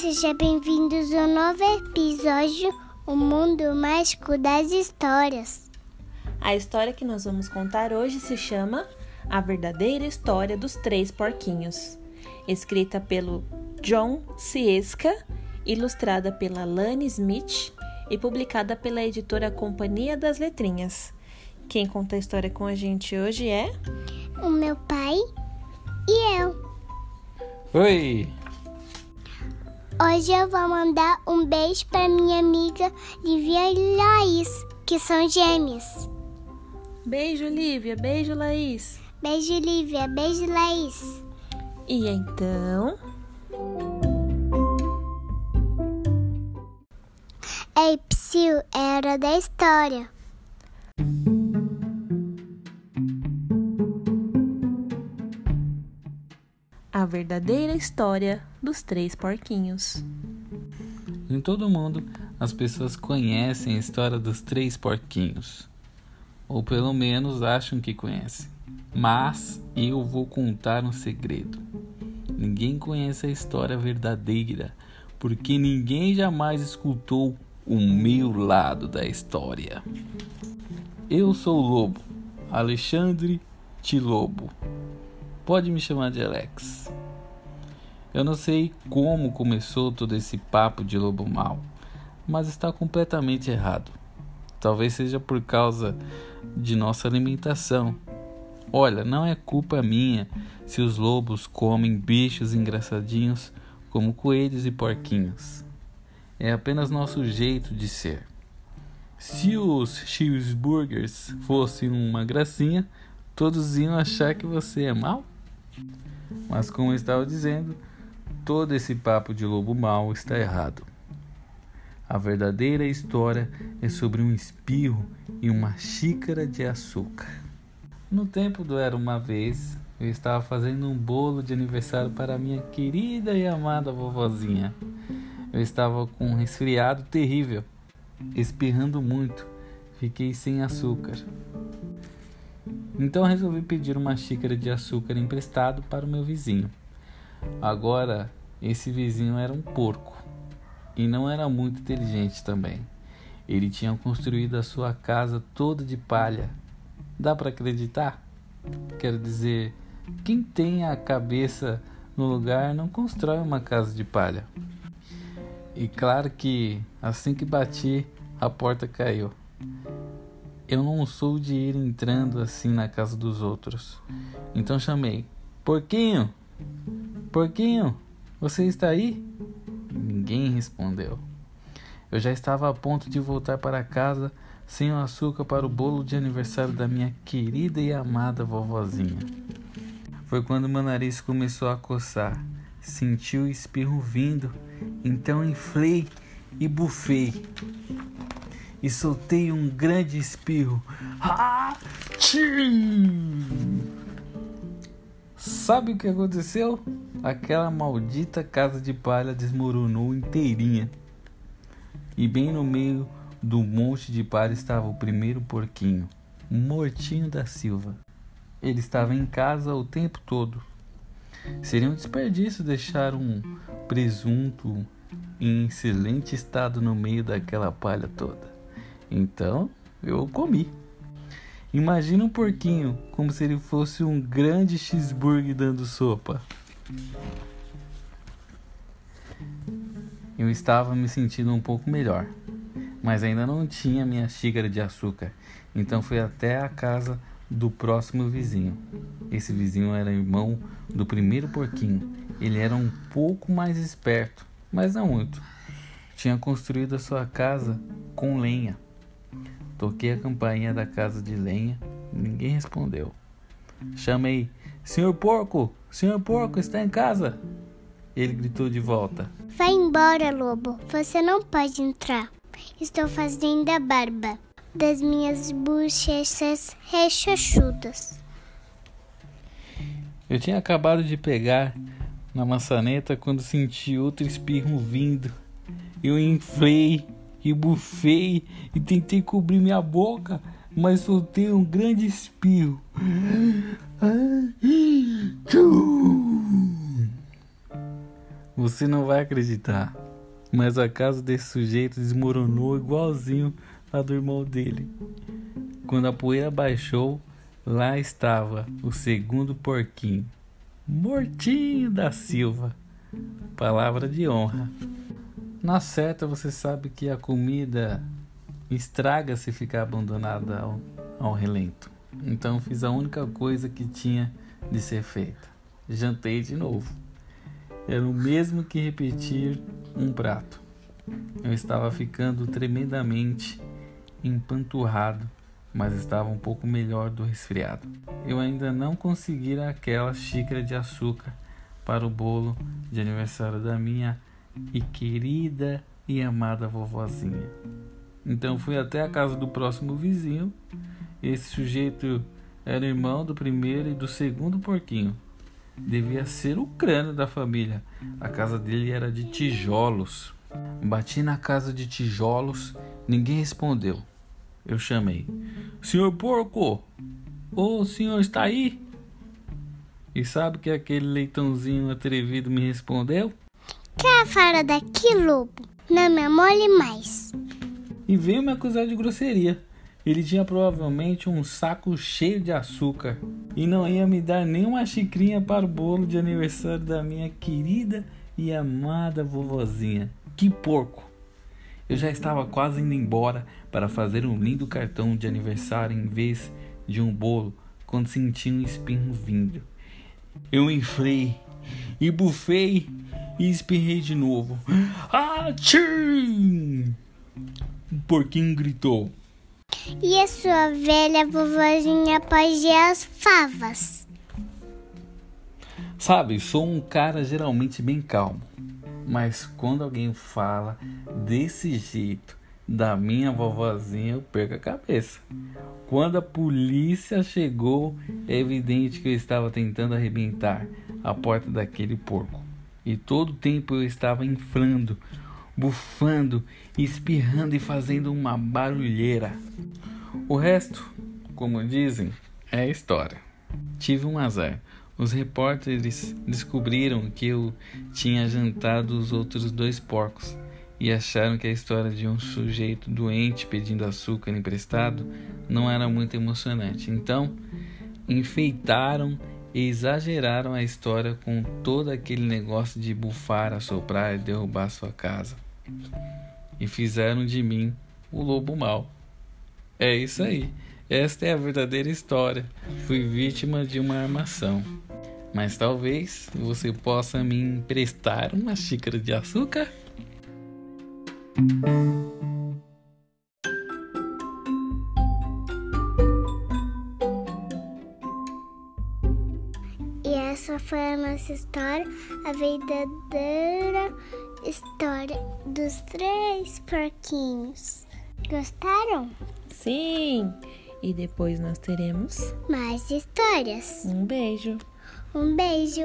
Sejam bem-vindos ao novo episódio O Mundo Mágico das Histórias. A história que nós vamos contar hoje se chama A Verdadeira História dos Três Porquinhos, escrita pelo John Ciesca, ilustrada pela Lani Smith e publicada pela editora Companhia das Letrinhas. Quem conta a história com a gente hoje é O meu pai e eu. Oi! Hoje eu vou mandar um beijo para minha amiga Lívia e Laís, que são gêmeas. Beijo, Lívia. Beijo, Laís. Beijo, Lívia. Beijo, Laís. E então, Ei, Psyu, é hora da história. A verdadeira história dos três porquinhos. Em todo mundo, as pessoas conhecem a história dos três porquinhos. Ou pelo menos acham que conhecem. Mas eu vou contar um segredo. Ninguém conhece a história verdadeira, porque ninguém jamais escutou o meu lado da história. Eu sou o Lobo, Alexandre Tilobo. Pode me chamar de Alex. Eu não sei como começou todo esse papo de lobo mau, mas está completamente errado. Talvez seja por causa de nossa alimentação. Olha, não é culpa minha se os lobos comem bichos engraçadinhos como coelhos e porquinhos. É apenas nosso jeito de ser. Se os cheeseburgers fossem uma gracinha, todos iam achar que você é mau? Mas como eu estava dizendo, todo esse papo de lobo mau está errado. A verdadeira história é sobre um espirro e uma xícara de açúcar. No tempo do Era uma Vez, eu estava fazendo um bolo de aniversário para minha querida e amada vovozinha. Eu estava com um resfriado terrível, espirrando muito, fiquei sem açúcar. Então resolvi pedir uma xícara de açúcar emprestado para o meu vizinho. Agora, esse vizinho era um porco e não era muito inteligente também. Ele tinha construído a sua casa toda de palha. Dá para acreditar? Quero dizer, quem tem a cabeça no lugar não constrói uma casa de palha. E claro que assim que bati, a porta caiu. Eu não sou de ir entrando assim na casa dos outros. Então chamei: Porquinho! Porquinho, você está aí? Ninguém respondeu. Eu já estava a ponto de voltar para casa sem o açúcar para o bolo de aniversário da minha querida e amada vovozinha. Foi quando meu nariz começou a coçar. Senti o espirro vindo, então inflei e bufei e soltei um grande espirro. Sabe o que aconteceu? Aquela maldita casa de palha desmoronou inteirinha. E bem no meio do monte de palha estava o primeiro porquinho, Mortinho da Silva. Ele estava em casa o tempo todo. Seria um desperdício deixar um presunto em excelente estado no meio daquela palha toda. Então eu comi. Imagina um porquinho como se ele fosse um grande cheeseburger dando sopa. Eu estava me sentindo um pouco melhor, mas ainda não tinha minha xícara de açúcar, então fui até a casa do próximo vizinho. Esse vizinho era irmão do primeiro porquinho. Ele era um pouco mais esperto, mas não muito. Tinha construído a sua casa com lenha. Toquei a campainha da casa de lenha, ninguém respondeu. Chamei: Senhor Porco, Senhor Porco, está em casa? Ele gritou de volta: Vai embora, lobo. Você não pode entrar. Estou fazendo a barba das minhas bochechas rechachudas. Eu tinha acabado de pegar na maçaneta quando senti outro espirro vindo. Eu inflei e bufei e tentei cobrir minha boca, mas soltei um grande espirro. Você não vai acreditar, mas a casa desse sujeito desmoronou igualzinho a do irmão dele. Quando a poeira baixou, lá estava o segundo porquinho, mortinho da Silva. Palavra de honra. Na certa, você sabe que a comida estraga se ficar abandonada ao, ao relento. Então fiz a única coisa que tinha de ser feita. Jantei de novo. Era o mesmo que repetir um prato. Eu estava ficando tremendamente empanturrado, mas estava um pouco melhor do resfriado. Eu ainda não conseguira aquela xícara de açúcar para o bolo de aniversário da minha e querida e amada vovozinha. Então fui até a casa do próximo vizinho. Esse sujeito era irmão do primeiro e do segundo porquinho. Devia ser o crânio da família. A casa dele era de tijolos. Bati na casa de tijolos, ninguém respondeu. Eu chamei: Senhor porco, o senhor está aí? E sabe que aquele leitãozinho atrevido me respondeu? Quer fora daqui, lobo? Não me amole mais. E veio me acusar de grosseria. Ele tinha provavelmente um saco cheio de açúcar e não ia me dar nenhuma xicrinha para o bolo de aniversário da minha querida e amada vovozinha. Que porco! Eu já estava quase indo embora para fazer um lindo cartão de aniversário em vez de um bolo quando senti um espirro vindo. Eu inflei e bufei e espirrei de novo. Ah, tchim! O porquinho gritou. E a sua velha vovozinha pode as favas? Sabe, sou um cara geralmente bem calmo. Mas quando alguém fala desse jeito da minha vovozinha, eu perco a cabeça. Quando a polícia chegou, é evidente que eu estava tentando arrebentar a porta daquele porco. E todo o tempo eu estava inflando, bufando, espirrando e fazendo uma barulheira. O resto, como dizem, é história. Tive um azar. Os repórteres descobriram que eu tinha jantado os outros dois porcos e acharam que a história de um sujeito doente pedindo açúcar emprestado não era muito emocionante. Então, enfeitaram e exageraram a história com todo aquele negócio de bufar, assoprar e derrubar sua casa. E fizeram de mim o lobo mau. É isso aí. Esta é a verdadeira história. Fui vítima de uma armação. Mas talvez você possa me emprestar uma xícara de açúcar? Foi a nossa história, a verdadeira história dos três porquinhos. Gostaram? Sim! E depois nós teremos Mais histórias. um beijo. Um beijo.